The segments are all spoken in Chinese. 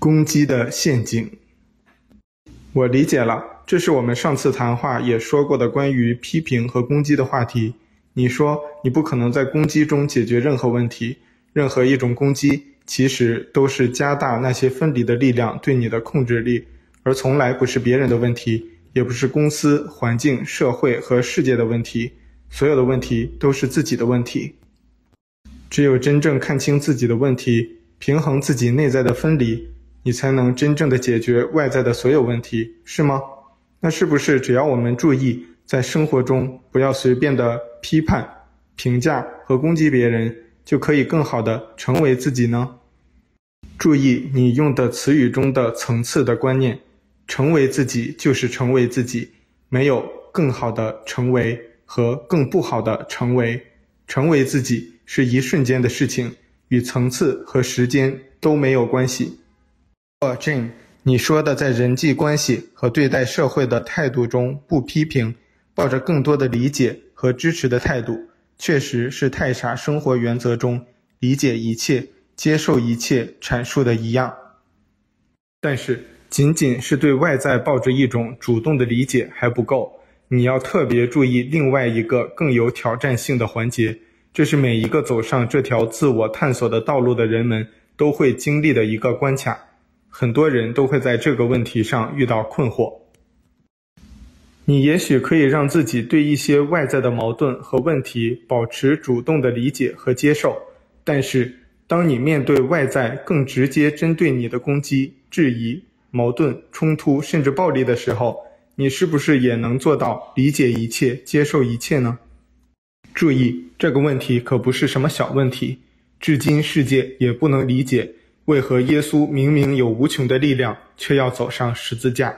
攻击的陷阱。我理解了，这是我们上次谈话也说过的关于批评和攻击的话题。你说你不可能在攻击中解决任何问题，任何一种攻击其实都是加大那些分离的力量对你的控制力，而从来不是别人的问题，也不是公司、环境、社会和世界的问题，所有的问题都是自己的问题。只有真正看清自己的问题，平衡自己内在的分离，你才能真正的解决外在的所有问题，是吗？那是不是只要我们注意在生活中不要随便的批判、评价和攻击别人，就可以更好的成为自己呢？注意你用的词语中的层次的观念，成为自己就是成为自己，没有更好的成为和更不好的成为，成为自己是一瞬间的事情，与层次和时间都没有关系。哦，Jane，你说的在人际关系和对待社会的态度中不批评，抱着更多的理解和支持的态度，确实是太傻生活原则中理解一切、接受一切阐述的一样。但是，仅仅是对外在抱着一种主动的理解还不够，你要特别注意另外一个更有挑战性的环节，这是每一个走上这条自我探索的道路的人们都会经历的一个关卡。很多人都会在这个问题上遇到困惑。你也许可以让自己对一些外在的矛盾和问题保持主动的理解和接受，但是当你面对外在更直接针对你的攻击、质疑、矛盾、冲突甚至暴力的时候，你是不是也能做到理解一切、接受一切呢？注意，这个问题可不是什么小问题，至今世界也不能理解。为何耶稣明明有无穷的力量，却要走上十字架？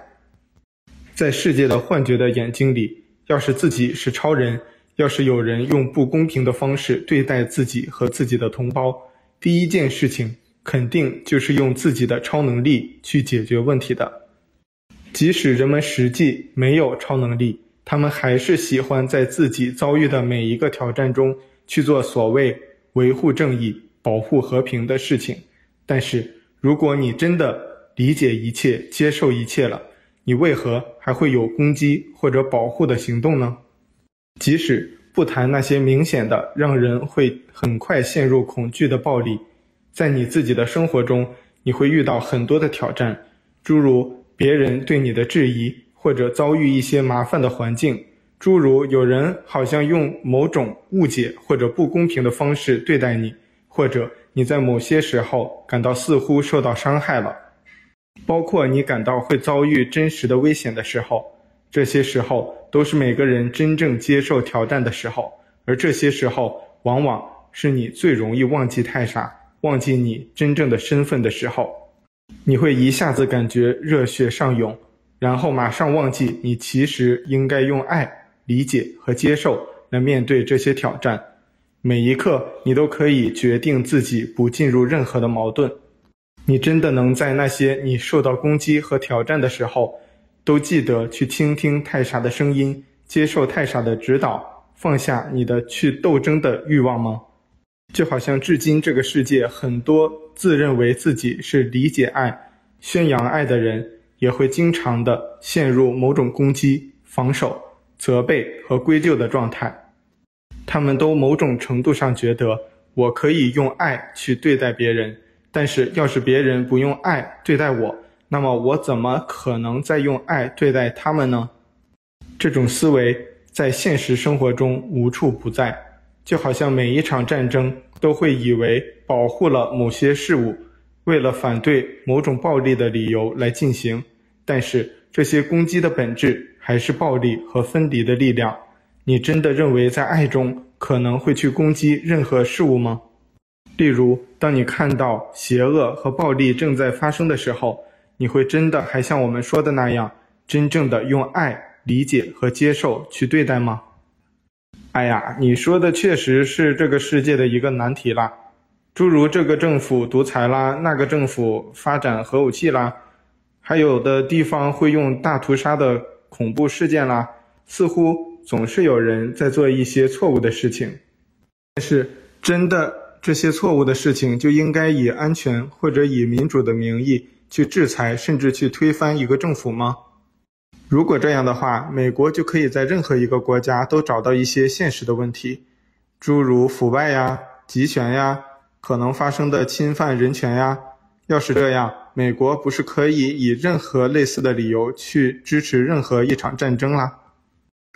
在世界的幻觉的眼睛里，要是自己是超人，要是有人用不公平的方式对待自己和自己的同胞，第一件事情肯定就是用自己的超能力去解决问题的。即使人们实际没有超能力，他们还是喜欢在自己遭遇的每一个挑战中去做所谓维护正义、保护和平的事情。但是，如果你真的理解一切、接受一切了，你为何还会有攻击或者保护的行动呢？即使不谈那些明显的让人会很快陷入恐惧的暴力，在你自己的生活中，你会遇到很多的挑战，诸如别人对你的质疑，或者遭遇一些麻烦的环境，诸如有人好像用某种误解或者不公平的方式对待你，或者。你在某些时候感到似乎受到伤害了，包括你感到会遭遇真实的危险的时候，这些时候都是每个人真正接受挑战的时候，而这些时候往往是你最容易忘记太傻、忘记你真正的身份的时候。你会一下子感觉热血上涌，然后马上忘记你其实应该用爱、理解和接受来面对这些挑战。每一刻，你都可以决定自己不进入任何的矛盾。你真的能在那些你受到攻击和挑战的时候，都记得去倾听太傻的声音，接受太傻的指导，放下你的去斗争的欲望吗？就好像至今这个世界很多自认为自己是理解爱、宣扬爱的人，也会经常的陷入某种攻击、防守、责备和归咎的状态。他们都某种程度上觉得我可以用爱去对待别人，但是要是别人不用爱对待我，那么我怎么可能再用爱对待他们呢？这种思维在现实生活中无处不在，就好像每一场战争都会以为保护了某些事物，为了反对某种暴力的理由来进行，但是这些攻击的本质还是暴力和分离的力量。你真的认为在爱中可能会去攻击任何事物吗？例如，当你看到邪恶和暴力正在发生的时候，你会真的还像我们说的那样，真正的用爱、理解和接受去对待吗？哎呀，你说的确实是这个世界的一个难题啦，诸如这个政府独裁啦，那个政府发展核武器啦，还有的地方会用大屠杀的恐怖事件啦，似乎。总是有人在做一些错误的事情，但是真的这些错误的事情就应该以安全或者以民主的名义去制裁，甚至去推翻一个政府吗？如果这样的话，美国就可以在任何一个国家都找到一些现实的问题，诸如腐败呀、集权呀、可能发生的侵犯人权呀。要是这样，美国不是可以以任何类似的理由去支持任何一场战争啦？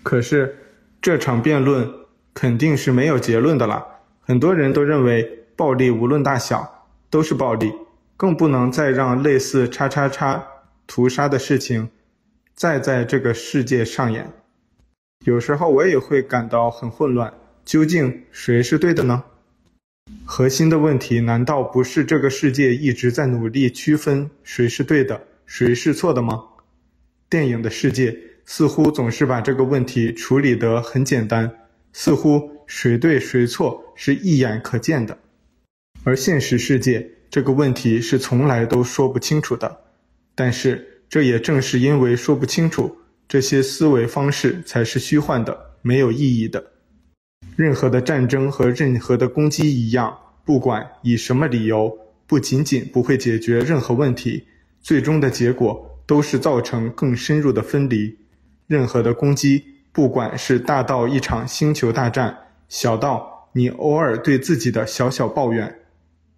可是这场辩论肯定是没有结论的了。很多人都认为暴力无论大小都是暴力，更不能再让类似叉叉叉屠杀的事情再在这个世界上演。有时候我也会感到很混乱，究竟谁是对的呢？核心的问题难道不是这个世界一直在努力区分谁是对的，谁是错的吗？电影的世界似乎总是把这个问题处理得很简单，似乎谁对谁错是一眼可见的，而现实世界这个问题是从来都说不清楚的。但是这也正是因为说不清楚，这些思维方式才是虚幻的，没有意义的。任何的战争和任何的攻击一样，不管以什么理由，不仅仅不会解决任何问题，最终的结果都是造成更深入的分离。任何的攻击，不管是大到一场星球大战，小到你偶尔对自己的小小抱怨，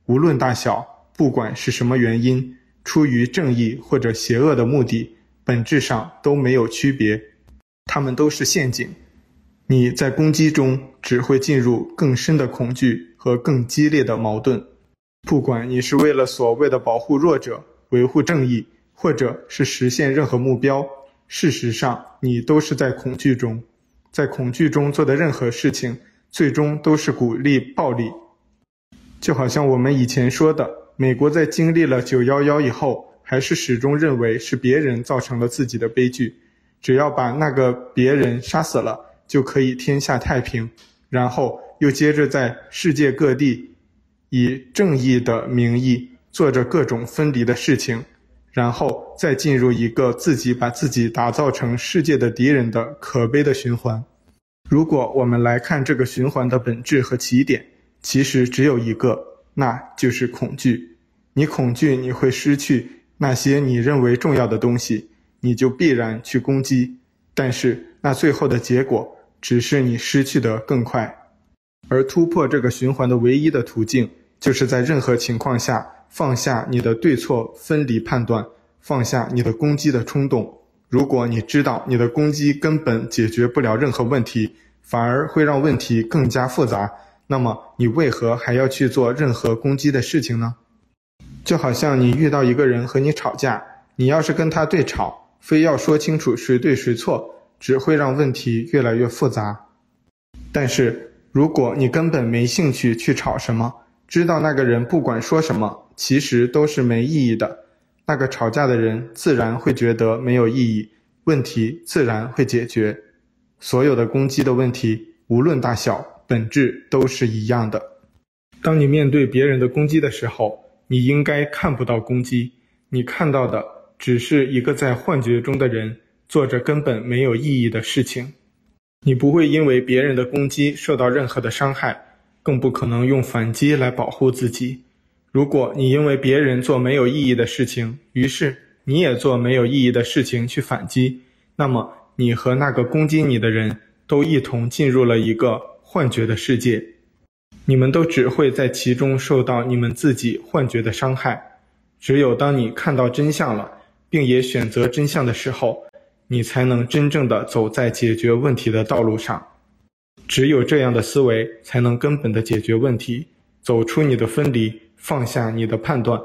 无论大小，不管是什么原因，出于正义或者邪恶的目的，本质上都没有区别，它们都是陷阱。你在攻击中只会进入更深的恐惧和更激烈的矛盾。不管你是为了所谓的保护弱者、维护正义，或者是实现任何目标，事实上你都是在恐惧中。在恐惧中做的任何事情，最终都是鼓励暴力。就好像我们以前说的，美国在经历了九幺幺以后，还是始终认为是别人造成了自己的悲剧，只要把那个别人杀死了。就可以天下太平，然后又接着在世界各地以正义的名义做着各种分离的事情，然后再进入一个自己把自己打造成世界的敌人的可悲的循环。如果我们来看这个循环的本质和起点，其实只有一个，那就是恐惧。你恐惧你会失去那些你认为重要的东西，你就必然去攻击，但是那最后的结果。只是你失去的更快，而突破这个循环的唯一的途径，就是在任何情况下放下你的对错分离判断，放下你的攻击的冲动。如果你知道你的攻击根本解决不了任何问题，反而会让问题更加复杂，那么你为何还要去做任何攻击的事情呢？就好像你遇到一个人和你吵架，你要是跟他对吵，非要说清楚谁对谁错。只会让问题越来越复杂。但是，如果你根本没兴趣去吵什么，知道那个人不管说什么，其实都是没意义的，那个吵架的人自然会觉得没有意义，问题自然会解决。所有的攻击的问题，无论大小，本质都是一样的。当你面对别人的攻击的时候，你应该看不到攻击，你看到的只是一个在幻觉中的人。做着根本没有意义的事情，你不会因为别人的攻击受到任何的伤害，更不可能用反击来保护自己。如果你因为别人做没有意义的事情，于是你也做没有意义的事情去反击，那么你和那个攻击你的人都一同进入了一个幻觉的世界，你们都只会在其中受到你们自己幻觉的伤害。只有当你看到真相了，并也选择真相的时候，你才能真正的走在解决问题的道路上，只有这样的思维，才能根本的解决问题，走出你的分离，放下你的判断，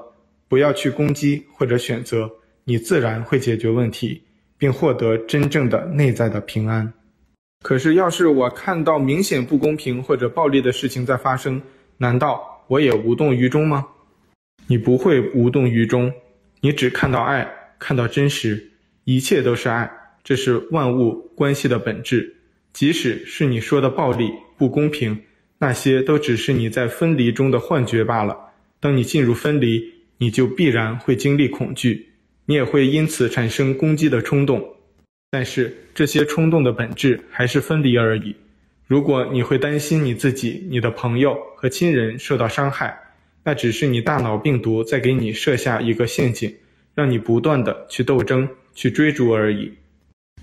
不要去攻击或者选择，你自然会解决问题，并获得真正的内在的平安。可是，要是我看到明显不公平或者暴力的事情在发生，难道我也无动于衷吗？你不会无动于衷，你只看到爱，看到真实。一切都是爱，这是万物关系的本质。即使是你说的暴力、不公平，那些都只是你在分离中的幻觉罢了。当你进入分离，你就必然会经历恐惧，你也会因此产生攻击的冲动。但是这些冲动的本质还是分离而已。如果你会担心你自己、你的朋友和亲人受到伤害，那只是你大脑病毒在给你设下一个陷阱，让你不断地去斗争、去追逐而已。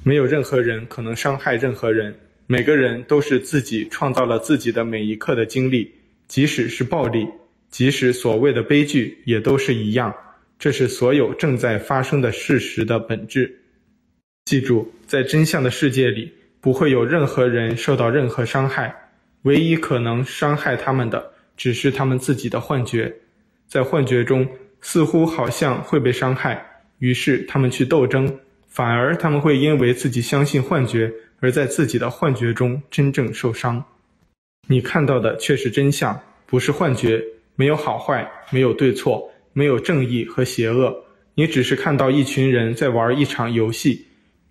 没有任何人可能伤害任何人，每个人都是自己创造了自己的每一刻的经历，即使是暴力，即使所谓的悲剧，也都是一样。这是所有正在发生的事实的本质。记住，在真相的世界里。不会有任何人受到任何伤害，唯一可能伤害他们的，只是他们自己的幻觉。在幻觉中，似乎好像会被伤害，于是他们去斗争，反而他们会因为自己相信幻觉，而在自己的幻觉中真正受伤。你看到的却是真相，不是幻觉。没有好坏，没有对错，没有正义和邪恶。你只是看到一群人在玩一场游戏，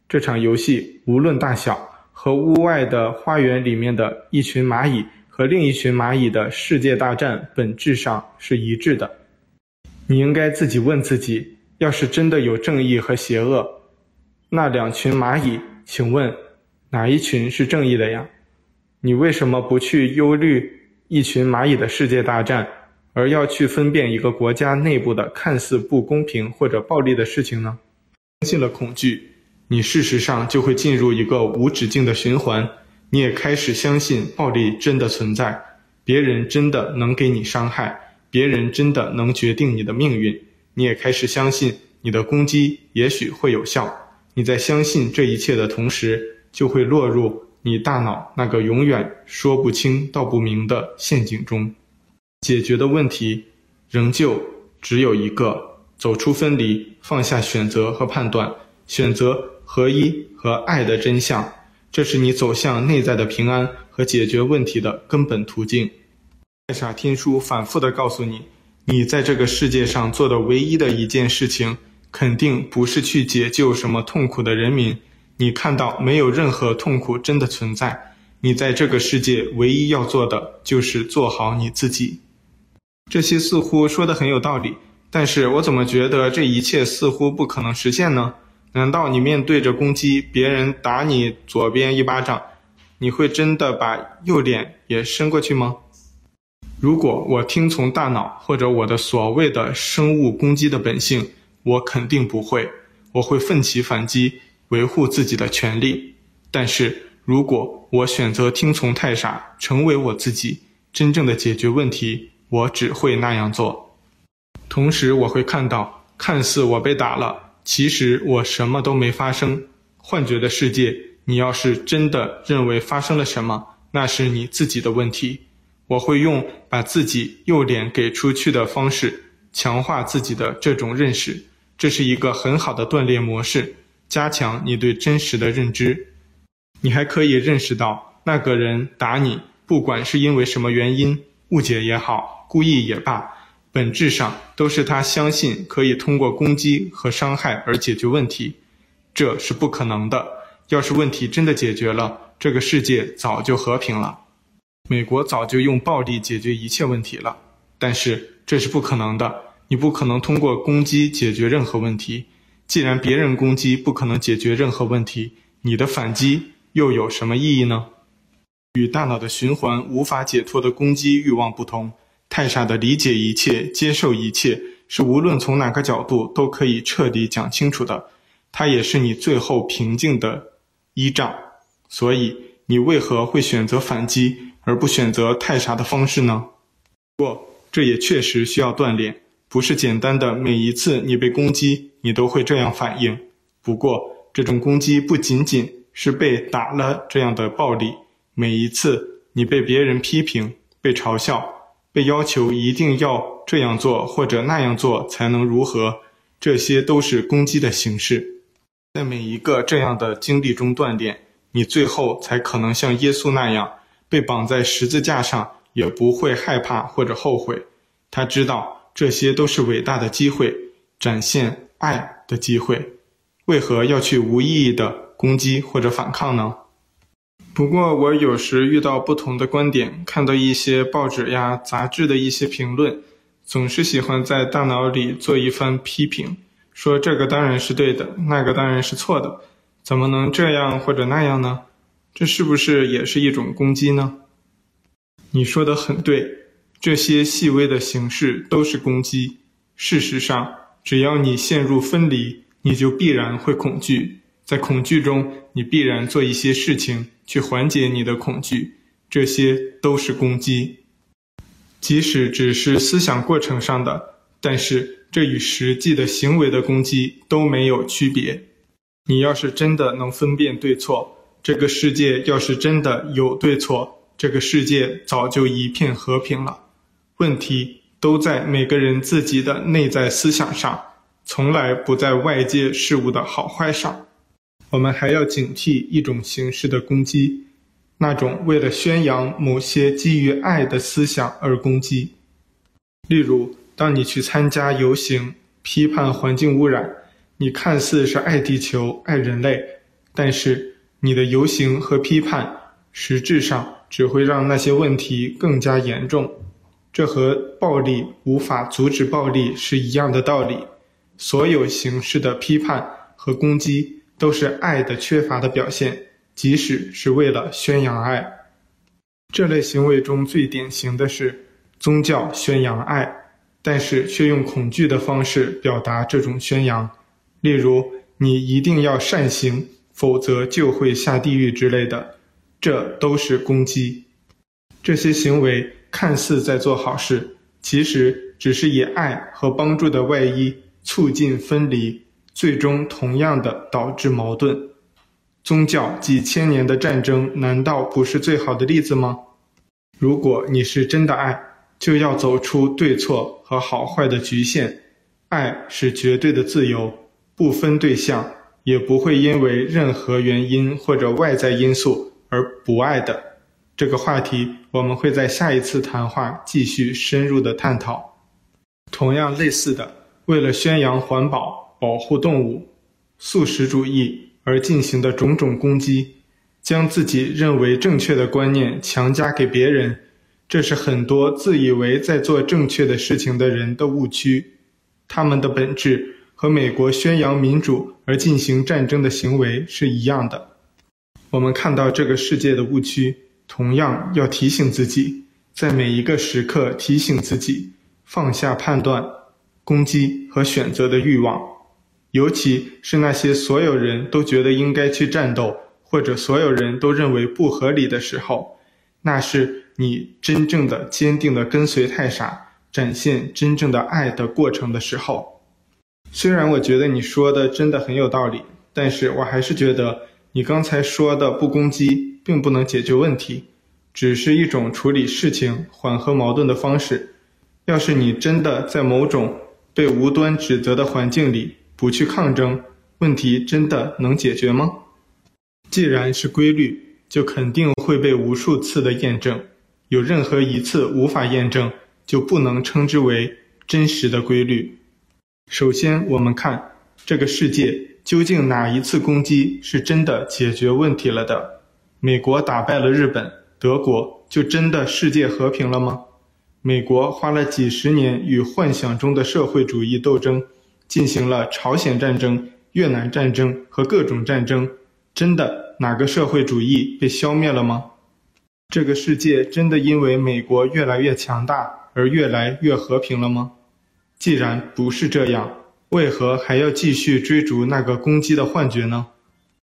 这场游戏无论大小。和屋外的花园里面的一群蚂蚁和另一群蚂蚁的世界大战本质上是一致的。你应该自己问自己：要是真的有正义和邪恶，那两群蚂蚁，请问哪一群是正义的呀？你为什么不去忧虑一群蚂蚁的世界大战，而要去分辨一个国家内部的看似不公平或者暴力的事情呢？相信了恐惧。你事实上就会进入一个无止境的循环，你也开始相信暴力真的存在，别人真的能给你伤害，别人真的能决定你的命运，你也开始相信你的攻击也许会有效。你在相信这一切的同时，就会落入你大脑那个永远说不清道不明的陷阱中。解决的问题仍旧只有一个：走出分离，放下选择和判断，选择。合一和爱的真相，这是你走向内在的平安和解决问题的根本途径。太傻天书反复地告诉你，你在这个世界上做的唯一的一件事情，肯定不是去解救什么痛苦的人民。你看到没有任何痛苦真的存在。你在这个世界唯一要做的，就是做好你自己。这些似乎说的很有道理，但是我怎么觉得这一切似乎不可能实现呢？难道你面对着攻击，别人打你左边一巴掌，你会真的把右脸也伸过去吗？如果我听从大脑或者我的所谓的生物攻击的本性，我肯定不会，我会奋起反击，维护自己的权利。但是如果我选择听从太傻，成为我自己，真正的解决问题，我只会那样做。同时我会看到，看似我被打了。其实我什么都没发生，幻觉的世界。你要是真的认为发生了什么，那是你自己的问题。我会用把自己右脸给出去的方式，强化自己的这种认识。这是一个很好的锻炼模式，加强你对真实的认知。你还可以认识到，那个人打你，不管是因为什么原因，误解也好，故意也罢。本质上都是他相信可以通过攻击和伤害而解决问题，这是不可能的。要是问题真的解决了，这个世界早就和平了。美国早就用暴力解决一切问题了，但是这是不可能的。你不可能通过攻击解决任何问题。既然别人攻击不可能解决任何问题，你的反击又有什么意义呢？与大脑的循环无法解脱的攻击欲望不同。太傻的理解一切、接受一切，是无论从哪个角度都可以彻底讲清楚的。它也是你最后平静的依仗。所以，你为何会选择反击，而不选择太傻的方式呢？不过，这也确实需要锻炼，不是简单的每一次你被攻击，你都会这样反应。不过，这种攻击不仅仅是被打了这样的暴力，每一次你被别人批评、被嘲笑。被要求一定要这样做或者那样做才能如何，这些都是攻击的形式。在每一个这样的经历中锻炼，你最后才可能像耶稣那样被绑在十字架上，也不会害怕或者后悔。他知道这些都是伟大的机会，展现爱的机会。为何要去无意义的攻击或者反抗呢？不过，我有时遇到不同的观点，看到一些报纸呀、杂志的一些评论，总是喜欢在大脑里做一番批评，说这个当然是对的，那个当然是错的，怎么能这样或者那样呢？这是不是也是一种攻击呢？你说的很对，这些细微的形式都是攻击。事实上，只要你陷入分离，你就必然会恐惧。在恐惧中，你必然做一些事情去缓解你的恐惧，这些都是攻击。即使只是思想过程上的，但是这与实际的行为的攻击都没有区别。你要是真的能分辨对错，这个世界要是真的有对错，这个世界早就一片和平了。问题都在每个人自己的内在思想上，从来不在外界事物的好坏上。我们还要警惕一种形式的攻击，那种为了宣扬某些基于爱的思想而攻击。例如，当你去参加游行，批判环境污染。你看似是爱地球、爱人类，但是你的游行和批判，实质上只会让那些问题更加严重。这和暴力无法阻止暴力是一样的道理。所有形式的批判和攻击都是爱的缺乏的表现，即使是为了宣扬爱。这类行为中最典型的是宗教宣扬爱，但是却用恐惧的方式表达这种宣扬。例如，你一定要善行，否则就会下地狱之类的，这都是攻击。这些行为看似在做好事，其实只是以爱和帮助的外衣促进分离，最终同样的导致矛盾。宗教几千年的战争，难道不是最好的例子吗？如果你是真的爱，就要走出对错和好坏的局限，爱是绝对的自由。不分对象，也不会因为任何原因或者外在因素而不爱的。这个话题，我们会在下一次谈话继续深入的探讨。同样类似的，为了宣扬环保、保护动物、素食主义而进行的种种攻击，将自己认为正确的观念强加给别人，这是很多自以为在做正确的事情的人的误区。他们的本质。和美国宣扬民主而进行战争的行为是一样的。我们看到这个世界的误区，同样要提醒自己，在每一个时刻提醒自己放下判断、攻击和选择的欲望，尤其是那些所有人都觉得应该去战斗，或者所有人都认为不合理的时候，那是你真正的坚定的跟随太傻，展现真正的爱的过程的时候。虽然我觉得你说的真的很有道理，但是我还是觉得你刚才说的不攻击并不能解决问题，只是一种处理事情、缓和矛盾的方式。要是你真的在某种被无端指责的环境里不去抗争，问题真的能解决吗？既然是规律，就肯定会被无数次的验证，有任何一次无法验证，就不能称之为真实的规律。首先，我们看这个世界究竟哪一次攻击是真的解决问题了的？美国打败了日本、德国，就真的世界和平了吗？美国花了几十年与幻想中的社会主义斗争，进行了朝鲜战争、越南战争和各种战争，真的哪个社会主义被消灭了吗？这个世界真的因为美国越来越强大而越来越和平了吗？既然不是这样，为何还要继续追逐那个攻击的幻觉呢？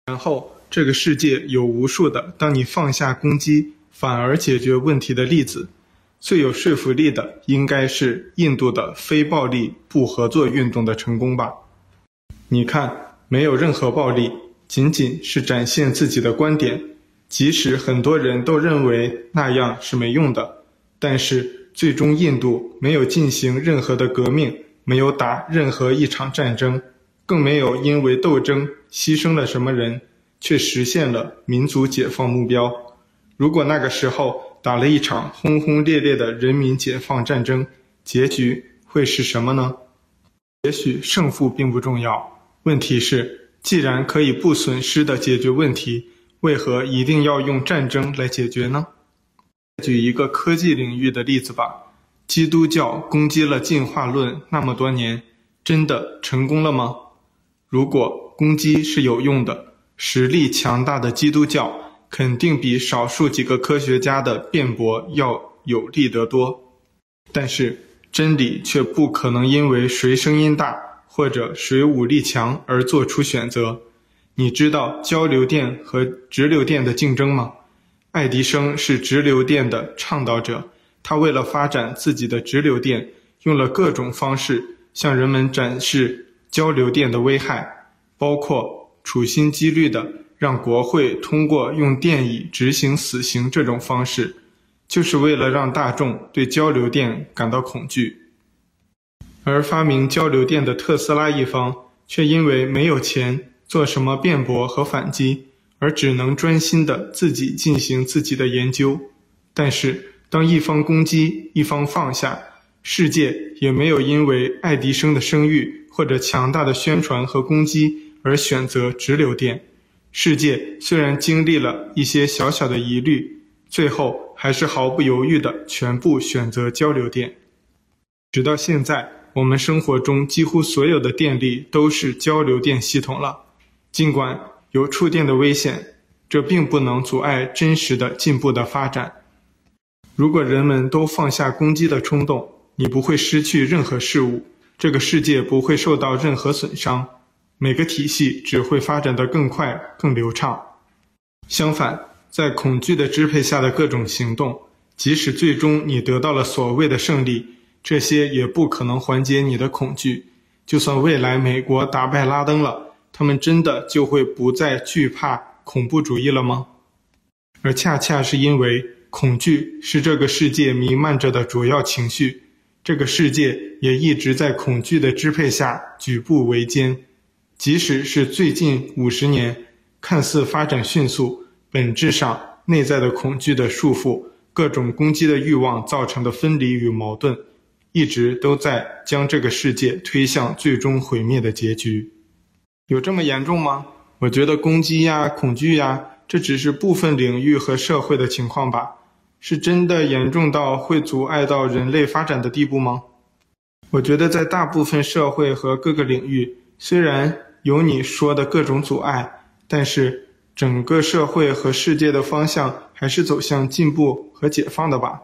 然后，这个世界有无数的当你放下攻击，反而解决问题的例子。最有说服力的，应该是印度的非暴力不合作运动的成功吧？你看，没有任何暴力，仅仅是展现自己的观点，即使很多人都认为那样是没用的，但是。最终，印度没有进行任何的革命，没有打任何一场战争，更没有因为斗争牺牲了什么人，却实现了民族解放目标。如果那个时候打了一场轰轰烈烈的人民解放战争，结局会是什么呢？也许胜负并不重要，问题是，既然可以不损失地解决问题，为何一定要用战争来解决呢？举一个科技领域的例子吧，基督教攻击了进化论那么多年，真的成功了吗？如果攻击是有用的，实力强大的基督教肯定比少数几个科学家的辩驳要有力得多。但是真理却不可能因为谁声音大或者谁武力强而做出选择。你知道交流电和直流电的竞争吗？爱迪生是直流电的倡导者，他为了发展自己的直流电，用了各种方式向人们展示交流电的危害，包括处心积虑的让国会通过用电椅执行死刑这种方式，就是为了让大众对交流电感到恐惧。而发明交流电的特斯拉一方，却因为没有钱做什么辩驳和反击。而只能专心的自己进行自己的研究，但是当一方攻击，一方放下，世界也没有因为爱迪生的声誉或者强大的宣传和攻击而选择直流电。世界虽然经历了一些小小的疑虑，最后还是毫不犹豫的全部选择交流电。直到现在，我们生活中几乎所有的电力都是交流电系统了，尽管。有触电的危险，这并不能阻碍真实的进步的发展。如果人们都放下攻击的冲动，你不会失去任何事物，这个世界不会受到任何损伤，每个体系只会发展得更快、更流畅。相反，在恐惧的支配下的各种行动，即使最终你得到了所谓的胜利，这些也不可能缓解你的恐惧。就算未来美国打败拉登了。他们真的就会不再惧怕恐怖主义了吗？而恰恰是因为恐惧是这个世界弥漫着的主要情绪，这个世界也一直在恐惧的支配下举步维艰。即使是最近五十年，看似发展迅速，本质上内在的恐惧的束缚、各种攻击的欲望造成的分离与矛盾，一直都在将这个世界推向最终毁灭的结局。有这么严重吗？我觉得攻击呀、恐惧呀，这只是部分领域和社会的情况吧。是真的严重到会阻碍到人类发展的地步吗？我觉得在大部分社会和各个领域，虽然有你说的各种阻碍，但是整个社会和世界的方向还是走向进步和解放的吧。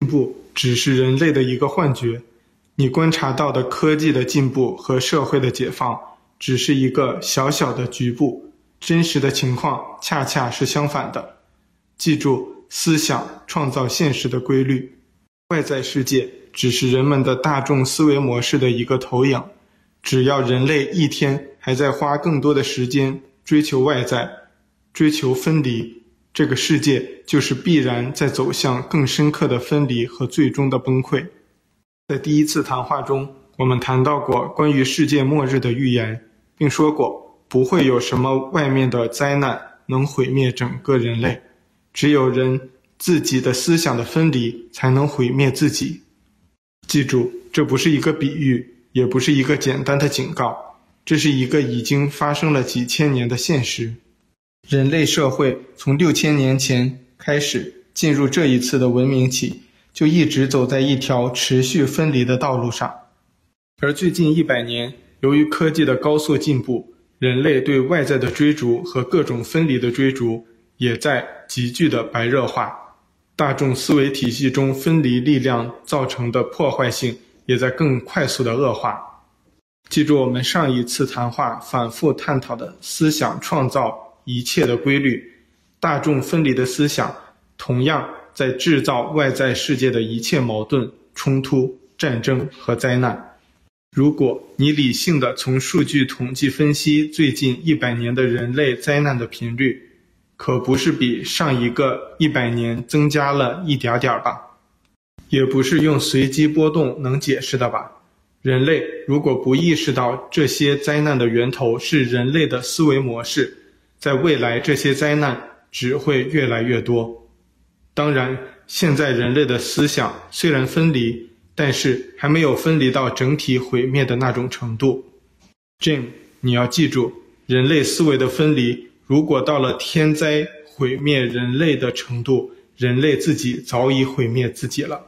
进步只是人类的一个幻觉，你观察到的科技的进步和社会的解放。只是一个小小的局部，真实的情况恰恰是相反的。记住，思想创造现实的规律，外在世界只是人们的大众思维模式的一个投影。只要人类一天还在花更多的时间追求外在，追求分离，这个世界就是必然在走向更深刻的分离和最终的崩溃。在第一次谈话中，我们谈到过关于世界末日的预言。并说过，不会有什么外面的灾难能毁灭整个人类，只有人自己的思想的分离才能毁灭自己。记住，这不是一个比喻，也不是一个简单的警告，这是一个已经发生了几千年的现实。人类社会从六千年前开始进入这一次的文明起，就一直走在一条持续分离的道路上，而最近一百年。由于科技的高速进步，人类对外在的追逐和各种分离的追逐也在急剧的白热化。大众思维体系中分离力量造成的破坏性也在更快速的恶化。记住我们上一次谈话反复探讨的思想创造一切的规律，大众分离的思想同样在制造外在世界的一切矛盾、冲突、战争和灾难。如果你理性的从数据统计分析最近一百年的人类灾难的频率，可不是比上一个一百年增加了一点点吧？也不是用随机波动能解释的吧？人类如果不意识到这些灾难的源头是人类的思维模式，在未来这些灾难只会越来越多。当然，现在人类的思想虽然分离。但是还没有分离到整体毁灭的那种程度，Jim，你要记住，人类思维的分离，如果到了天灾毁灭人类的程度，人类自己早已毁灭自己了。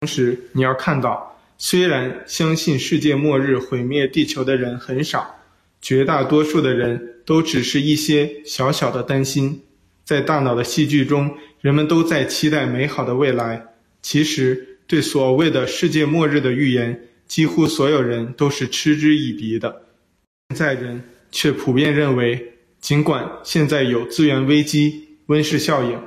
同时，你要看到，虽然相信世界末日毁灭地球的人很少，绝大多数的人都只是一些小小的担心，在大脑的戏剧中，人们都在期待美好的未来。其实，对所谓的世界末日的预言，几乎所有人都是嗤之以鼻的。现在人却普遍认为，尽管现在有资源危机、温室效应、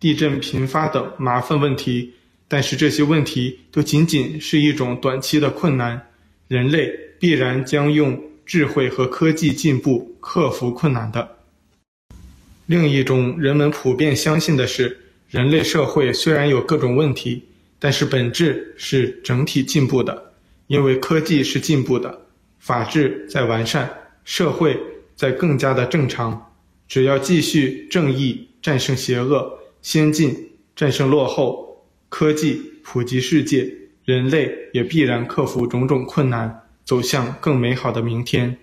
地震频发等麻烦问题，但是这些问题都仅仅是一种短期的困难。人类必然将用智慧和科技进步克服困难的。另一种人们普遍相信的是，人类社会虽然有各种问题，但是本质是整体进步的，因为科技是进步的，法治在完善，社会在更加的正常。只要继续正义战胜邪恶，先进战胜落后，科技普及世界，人类也必然克服种种困难，走向更美好的明天。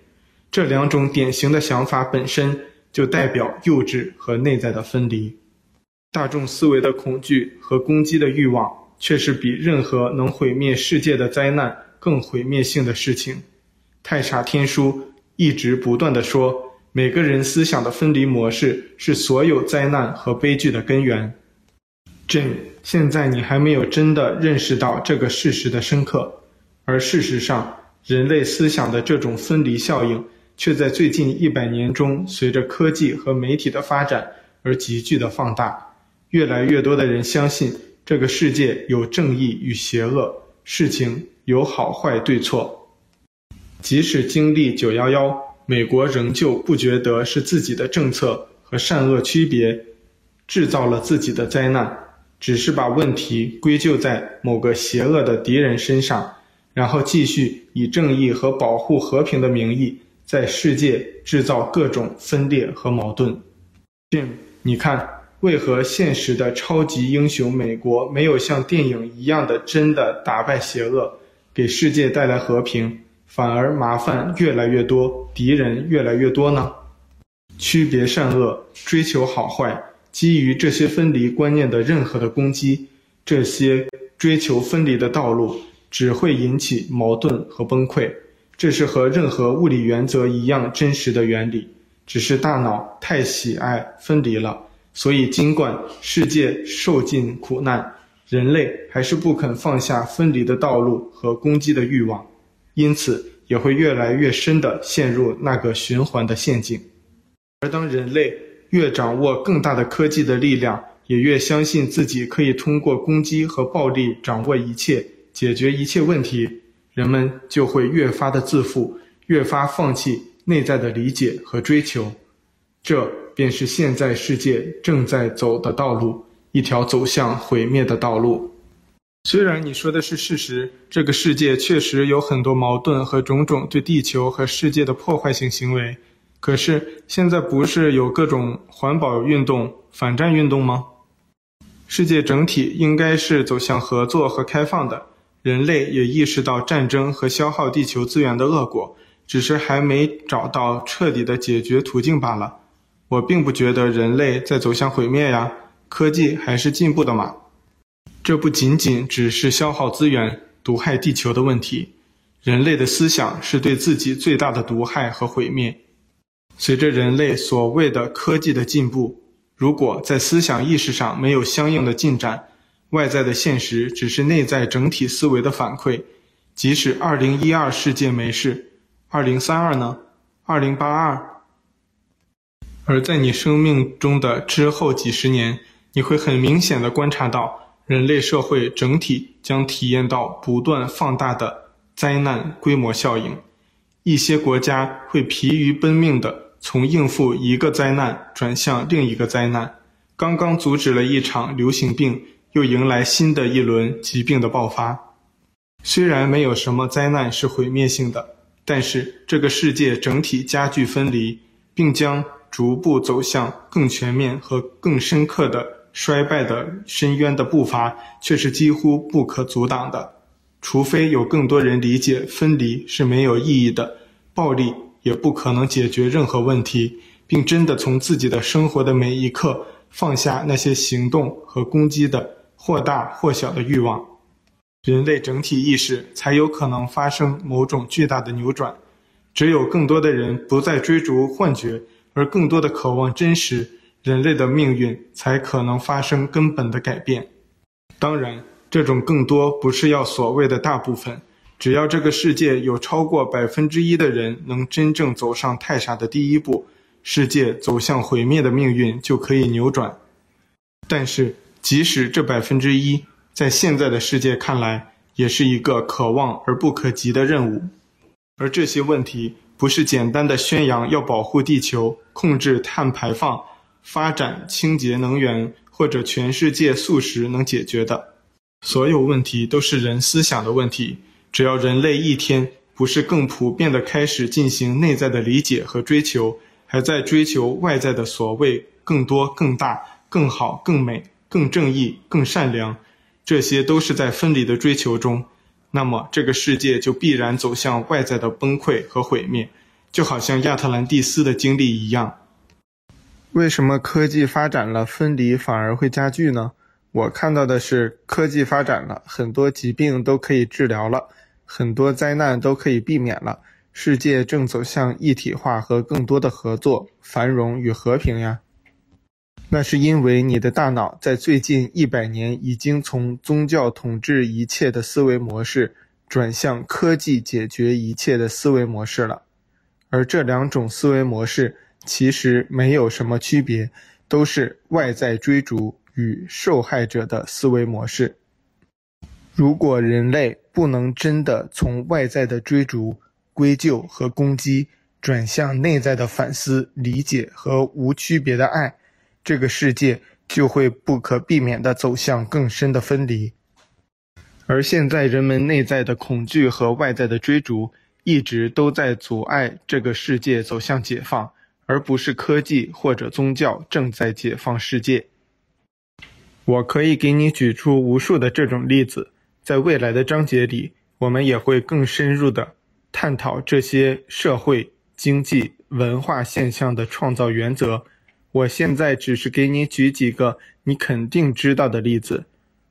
这两种典型的想法本身。就代表幼稚和内在的分离。大众思维的恐惧和攻击的欲望，却是比任何能毁灭世界的灾难更毁灭性的事情。太傻天书一直不断地说，每个人思想的分离模式是所有灾难和悲剧的根源。Jane，现在你还没有真的认识到这个事实的深刻，而事实上，人类思想的这种分离效应。却在最近一百年中，随着科技和媒体的发展而急剧的放大。越来越多的人相信，这个世界有正义与邪恶，事情有好坏对错。即使经历九幺幺，美国仍旧不觉得是自己的政策和善恶区别制造了自己的灾难，只是把问题归咎在某个邪恶的敌人身上，然后继续以正义和保护和平的名义。在世界制造各种分裂和矛盾。Jim，你看，为何现实的超级英雄美国没有像电影一样的真的打败邪恶，给世界带来和平，反而麻烦越来越多，敌人越来越多呢？区别善恶，追求好坏，基于这些分离观念的任何的攻击，这些追求分离的道路，只会引起矛盾和崩溃。这是和任何物理原则一样真实的原理，只是大脑太喜爱分离了，所以尽管世界受尽苦难，人类还是不肯放下分离的道路和攻击的欲望，因此也会越来越深地陷入那个循环的陷阱。而当人类越掌握更大的科技的力量，也越相信自己可以通过攻击和暴力掌握一切，解决一切问题。人们就会越发的自负，越发放弃内在的理解和追求，这便是现在世界正在走的道路，一条走向毁灭的道路。虽然你说的是事实，这个世界确实有很多矛盾和种种对地球和世界的破坏性行为，可是现在不是有各种环保运动、反战运动吗？世界整体应该是走向合作和开放的。人类也意识到战争和消耗地球资源的恶果，只是还没找到彻底的解决途径罢了。我并不觉得人类在走向毁灭呀，科技还是进步的嘛。这不仅仅只是消耗资源、毒害地球的问题，人类的思想是对自己最大的毒害和毁灭。随着人类所谓的科技的进步，如果在思想意识上没有相应的进展，外在的现实只是内在整体思维的反馈，即使二零一二世界没事，二零三二呢？二零八二？而在你生命中的之后几十年，你会很明显的观察到，人类社会整体将体验到不断放大的灾难规模效应。一些国家会疲于奔命的从应付一个灾难转向另一个灾难，刚刚阻止了一场流行病。又迎来新的一轮疾病的爆发。虽然没有什么灾难是毁灭性的，但是这个世界整体加剧分离，并将逐步走向更全面和更深刻的衰败的深渊的步伐，却是几乎不可阻挡的。除非有更多人理解分离是没有意义的，暴力也不可能解决任何问题，并真的从自己的生活的每一刻放下那些行动和攻击的。或大或小的欲望，人类整体意识才有可能发生某种巨大的扭转。只有更多的人不再追逐幻觉，而更多的渴望真实，人类的命运才可能发生根本的改变。当然，这种更多不是要所谓的大部分，只要这个世界有超过百分之一的人能真正走上太傻的第一步，世界走向毁灭的命运就可以扭转。但是，即使这百分之一，在现在的世界看来，也是一个可望而不可及的任务。而这些问题，不是简单的宣扬要保护地球、控制碳排放、发展清洁能源或者全世界素食能解决的。所有问题都是人思想的问题。只要人类一天不是更普遍地开始进行内在的理解和追求，还在追求外在的所谓更多、更大、更好、更美、更正义、更善良，这些都是在分离的追求中。那么，这个世界就必然走向外在的崩溃和毁灭，就好像亚特兰蒂斯的经历一样。为什么科技发展了，分离反而会加剧呢？我看到的是，科技发展了，很多疾病都可以治疗了，很多灾难都可以避免了，世界正走向一体化和更多的合作、繁荣与和平呀。那是因为你的大脑在最近一百年已经从宗教统治一切的思维模式，转向科技解决一切的思维模式了。而这两种思维模式其实没有什么区别，都是外在追逐与受害者的思维模式。如果人类不能真的从外在的追逐、归咎和攻击，转向内在的反思、理解和无区别的爱，这个世界就会不可避免地走向更深的分离，而现在人们内在的恐惧和外在的追逐，一直都在阻碍这个世界走向解放，而不是科技或者宗教正在解放世界。我可以给你举出无数的这种例子，在未来的章节里，我们也会更深入地探讨这些社会、经济、文化现象的创造原则。我现在只是给你举几个你肯定知道的例子，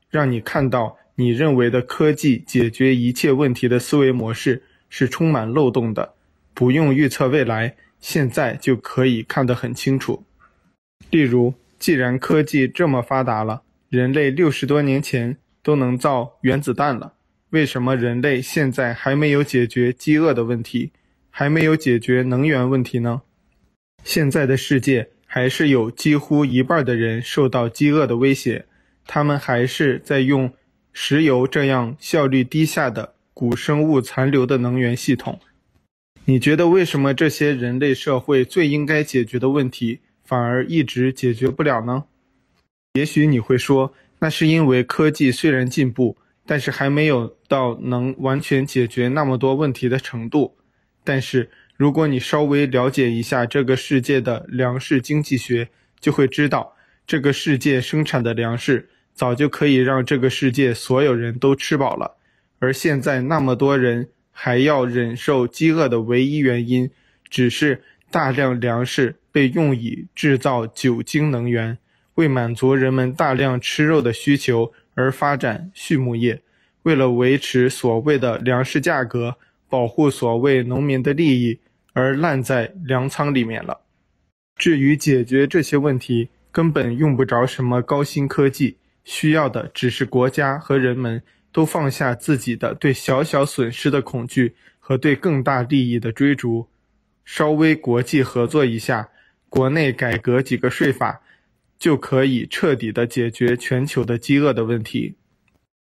让你看到你认为的科技解决一切问题的思维模式是充满漏洞的，不用预测未来，现在就可以看得很清楚。例如，既然科技这么发达了，人类六十多年前都能造原子弹了，为什么人类现在还没有解决饥饿的问题，还没有解决能源问题呢？现在的世界。还是有几乎一半的人受到饥饿的威胁，他们还是在用石油这样效率低下的古生物残留的能源系统。你觉得为什么这些人类社会最应该解决的问题，反而一直解决不了呢？也许你会说，那是因为科技虽然进步，但是还没有到能完全解决那么多问题的程度。但是，如果你稍微了解一下这个世界的粮食经济学，就会知道，这个世界生产的粮食早就可以让这个世界所有人都吃饱了。而现在那么多人还要忍受饥饿的唯一原因，只是大量粮食被用以制造酒精能源，为满足人们大量吃肉的需求而发展畜牧业，为了维持所谓的粮食价格，保护所谓农民的利益。而烂在粮仓里面了。至于解决这些问题，根本用不着什么高新科技，需要的只是国家和人们都放下自己的对小小损失的恐惧和对更大利益的追逐，稍微国际合作一下，国内改革几个税法，就可以彻底的解决全球的饥饿的问题。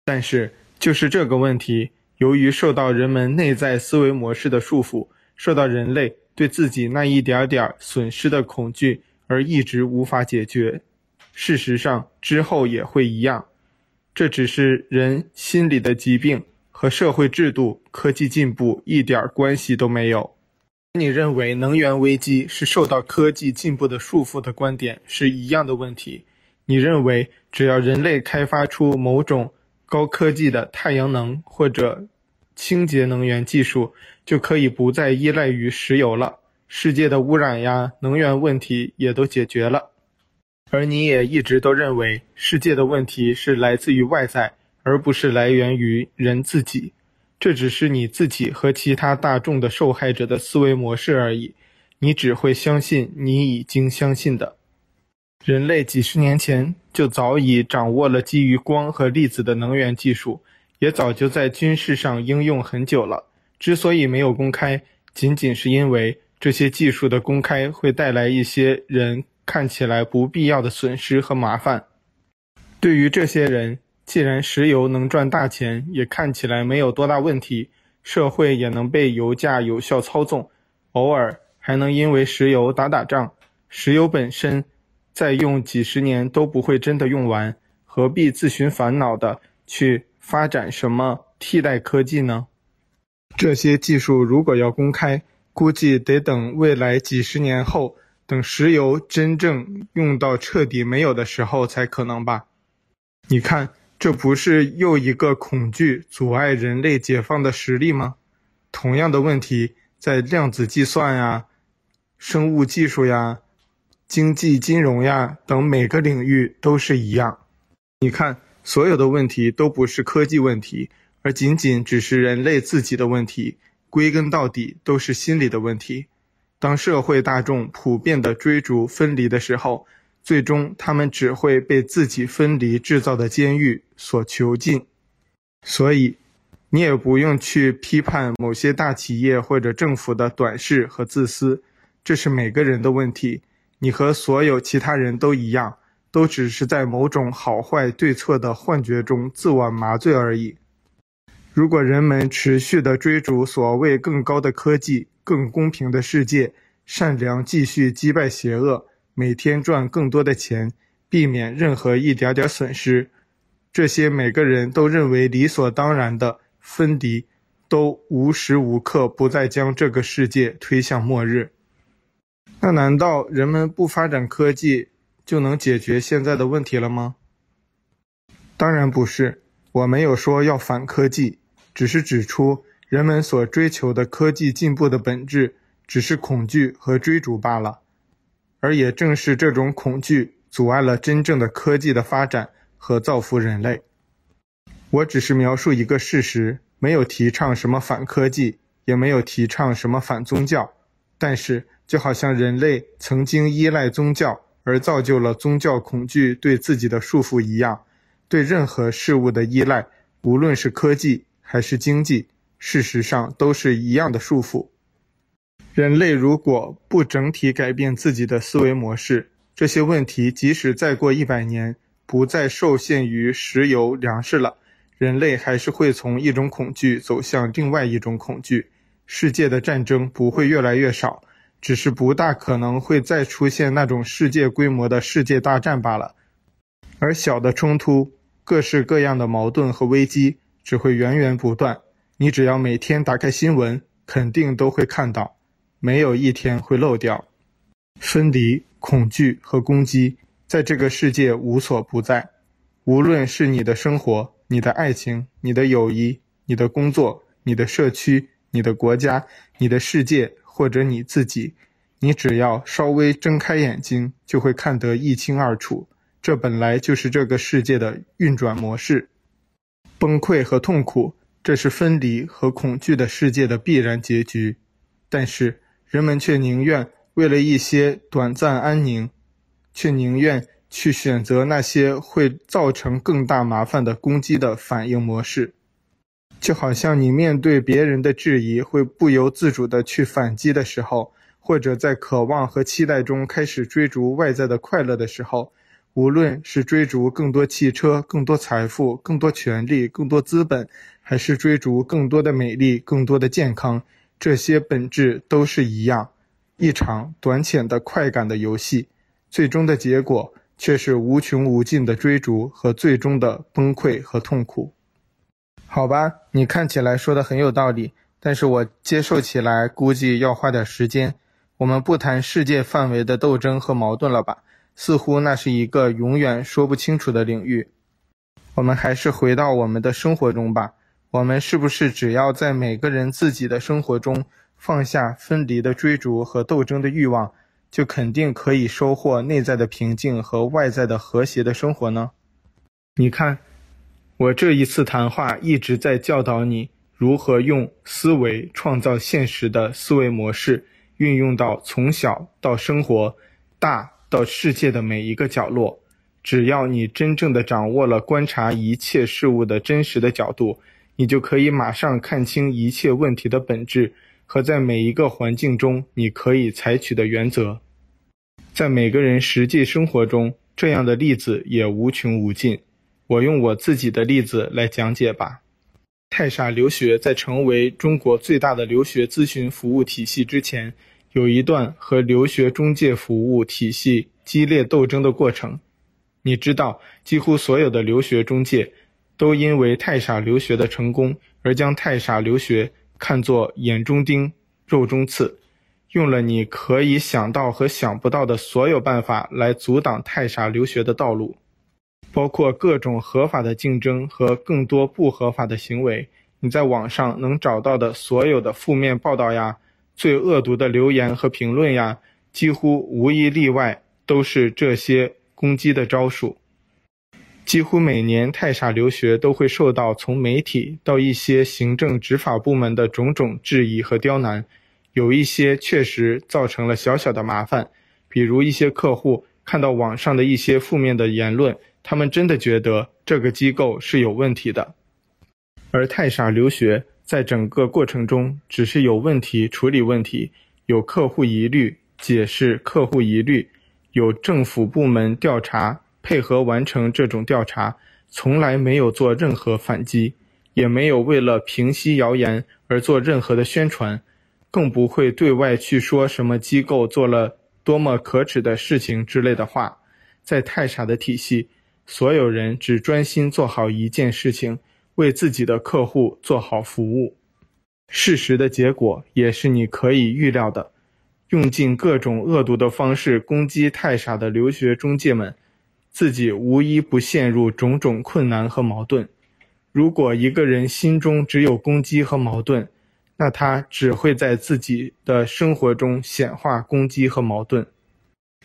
但是，就是这个问题，由于受到人们内在思维模式的束缚。受到人类对自己那一点点损失的恐惧而一直无法解决，事实上之后也会一样。这只是人心理的疾病，和社会制度、科技进步一点关系都没有。你认为能源危机是受到科技进步的束缚的观点是一样的问题。你认为只要人类开发出某种高科技的太阳能或者清洁能源技术，就可以不再依赖于石油了，世界的污染呀、能源问题也都解决了。而你也一直都认为世界的问题是来自于外在，而不是来源于人自己。这只是你自己和其他大众的受害者的思维模式而已。你只会相信你已经相信的。人类几十年前就早已掌握了基于光和粒子的能源技术，也早就在军事上应用很久了。之所以没有公开，仅仅是因为这些技术的公开会带来一些人看起来不必要的损失和麻烦。对于这些人，既然石油能赚大钱，也看起来没有多大问题，社会也能被油价有效操纵，偶尔还能因为石油打打仗。石油本身再用几十年都不会真的用完，何必自寻烦恼的去发展什么替代科技呢？这些技术如果要公开，估计得等未来几十年后，等石油真正用到彻底没有的时候才可能吧。你看，这不是又一个恐惧阻碍人类解放的实例吗？同样的问题在量子计算呀、生物技术呀、经济金融呀等每个领域都是一样。你看，所有的问题都不是科技问题，而仅仅只是人类自己的问题，归根到底都是心理的问题。当社会大众普遍的追逐分离的时候，最终，他们只会被自己分离制造的监狱所囚禁。所以，你也不用去批判某些大企业或者政府的短视和自私，这是每个人的问题。你和所有其他人都一样，都只是在某种好坏对错的幻觉中自我麻醉而已。如果人们持续地追逐所谓更高的科技、更公平的世界，善良继续击败邪恶。每天赚更多的钱，避免任何一点点损失，这些每个人都认为理所当然的分离，都无时无刻不在将这个世界推向末日。那难道人们不发展科技就能解决现在的问题了吗？当然不是，我没有说要反科技，只是指出人们所追求的科技进步的本质，只是恐惧和追逐罢了。而也正是这种恐惧阻碍了真正的科技的发展和造福人类。我只是描述一个事实，没有提倡什么反科技，也没有提倡什么反宗教。但是，就好像人类曾经依赖宗教而造就了宗教恐惧对自己的束缚一样，对任何事物的依赖，无论是科技还是经济，事实上都是一样的束缚。人类如果不整体改变自己的思维模式，这些问题即使再过一百年，不再受限于石油、粮食了，人类还是会从一种恐惧走向另外一种恐惧。世界的战争不会越来越少，只是不大可能会再出现那种世界规模的世界大战罢了。而小的冲突、各式各样的矛盾和危机只会源源不断。你只要每天打开新闻，肯定都会看到。没有一天会漏掉，分离、恐惧和攻击在这个世界无所不在。无论是你的生活、你的爱情、你的友谊、你的工作、你的社区、你的国家、你的世界，或者你自己，你只要稍微睁开眼睛，就会看得一清二楚。这本来就是这个世界的运转模式。崩溃和痛苦，这是分离和恐惧的世界的必然结局。但是，人们却宁愿为了一些短暂安宁，却宁愿去选择那些会造成更大麻烦的攻击的反应模式，就好像你面对别人的质疑会不由自主地去反击的时候，或者在渴望和期待中开始追逐外在的快乐的时候，无论是追逐更多汽车、更多财富、更多权力、更多资本，还是追逐更多的美丽、更多的健康。这些本质都是一样，一场短浅的快感的游戏，最终的结果却是无穷无尽的追逐和最终的崩溃和痛苦。好吧，你看起来说的很有道理，但是我接受起来估计要花点时间。我们不谈世界范围的斗争和矛盾了吧？似乎那是一个永远说不清楚的领域。我们还是回到我们的生活中吧。我们是不是只要在每个人自己的生活中放下分离的追逐和斗争的欲望，就肯定可以收获内在的平静和外在的和谐的生活呢？你看，我这一次谈话一直在教导你如何用思维创造现实的思维模式，运用到从小到生活，大到世界的每一个角落。只要你真正的掌握了观察一切事物的真实的角度，你就可以马上看清一切问题的本质和在每一个环境中你可以采取的原则。在每个人实际生活中，这样的例子也无穷无尽。我用我自己的例子来讲解吧。泰傻留学在成为中国最大的留学咨询服务体系之前，有一段和留学中介服务体系激烈斗争的过程。你知道，几乎所有的留学中介都因为泰傻留学的成功而将泰傻留学看作眼中钉、肉中刺。用了你可以想到和想不到的所有办法来阻挡泰傻留学的道路，包括各种合法的竞争和更多不合法的行为。你在网上能找到的所有的负面报道呀、最恶毒的留言和评论呀，几乎无一例外都是这些攻击的招数。几乎每年泰莎留学都会受到从媒体到一些行政执法部门的种种质疑和刁难。有一些确实造成了小小的麻烦，比如一些客户看到网上的一些负面的言论，他们真的觉得这个机构是有问题的。而泰莎留学在整个过程中只是有问题处理问题，有客户疑虑解释客户疑虑，有政府部门调查配合完成这种调查，从来没有做任何反击，也没有为了平息谣言而做任何的宣传。更不会对外去说什么机构做了多么可耻的事情之类的话。在泰傻的体系，所有人只专心做好一件事情，为自己的客户做好服务。事实的结果也是你可以预料的，用尽各种恶毒的方式攻击泰傻的留学中介们，自己无一不陷入种种困难和矛盾。如果一个人心中只有攻击和矛盾，那他只会在自己的生活中显化攻击和矛盾。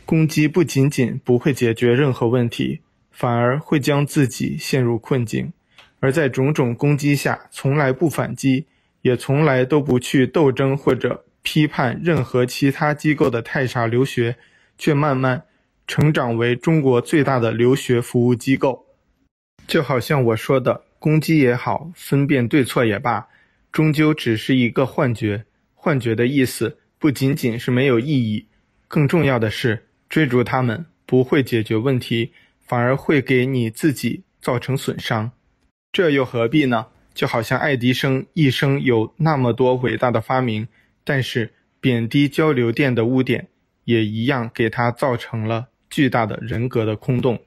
攻击不仅仅不会解决任何问题，反而会将自己陷入困境。而在种种攻击下，从来不反击，也从来都不去斗争或者批判任何其他机构的泰莎留学，却慢慢成长为中国最大的留学服务机构。就好像我说的，攻击也好，分辨对错也罢。终究只是一个幻觉，幻觉的意思不仅仅是没有意义，更重要的是，追逐他们不会解决问题，反而会给你自己造成损伤。这又何必呢？就好像爱迪生一生有那么多伟大的发明，但是贬低交流电的污点，也一样给他造成了巨大的人格的空洞。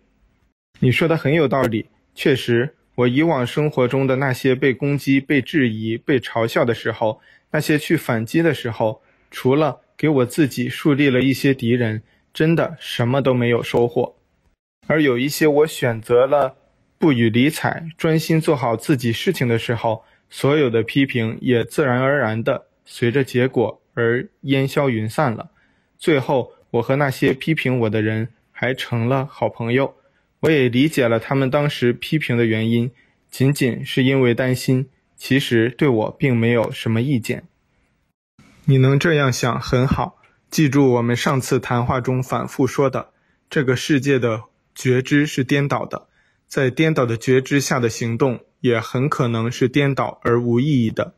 你说的很有道理，确实。我以往生活中的那些被攻击、被质疑、被嘲笑的时候，那些去反击的时候，除了给我自己树立了一些敌人，真的什么都没有收获。而有一些我选择了不予理睬，专心做好自己事情的时候，所有的批评也自然而然地随着结果而烟消云散了。最后，我和那些批评我的人还成了好朋友。我也理解了他们当时批评的原因，仅仅是因为担心，其实对我并没有什么意见。你能这样想很好，记住我们上次谈话中反复说的，这个世界的觉知是颠倒的，在颠倒的觉知下的行动也很可能是颠倒而无意义的。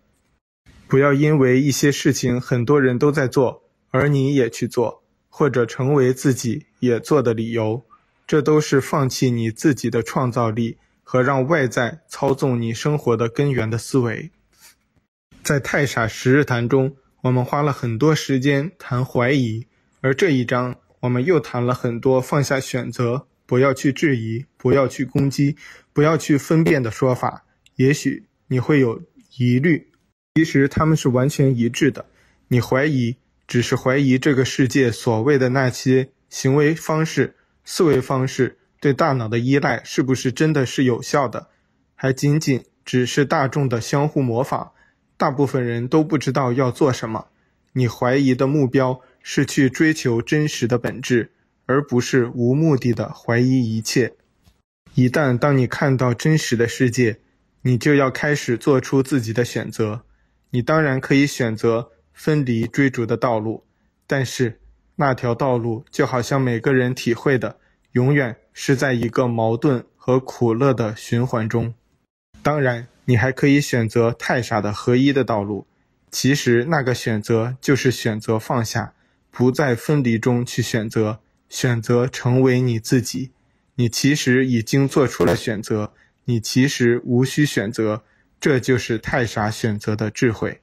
不要因为一些事情很多人都在做，而你也去做，或者成为自己也做的理由。这都是放弃你自己的创造力和让外在操纵你生活的根源的思维。在太傻十日谈中，我们花了很多时间谈怀疑，而这一章我们又谈了很多放下选择、不要去质疑、不要去攻击、不要去分辨的说法。也许你会有疑虑，其实他们是完全一致的。你怀疑，只是怀疑这个世界所谓的那些行为方式。思维方式对大脑的依赖是不是真的是有效的？还仅仅只是大众的相互模仿，大部分人都不知道要做什么。你怀疑的目标是去追求真实的本质，而不是无目的的怀疑一切。一旦当你看到真实的世界，你就要开始做出自己的选择。你当然可以选择分离追逐的道路，但是那条道路就好像每个人体会的，永远是在一个矛盾和苦乐的循环中。当然，你还可以选择太傻的合一的道路。其实那个选择就是选择放下，不在分离中去选择，选择成为你自己。你其实已经做出了选择，你其实无需选择，这就是太傻选择的智慧。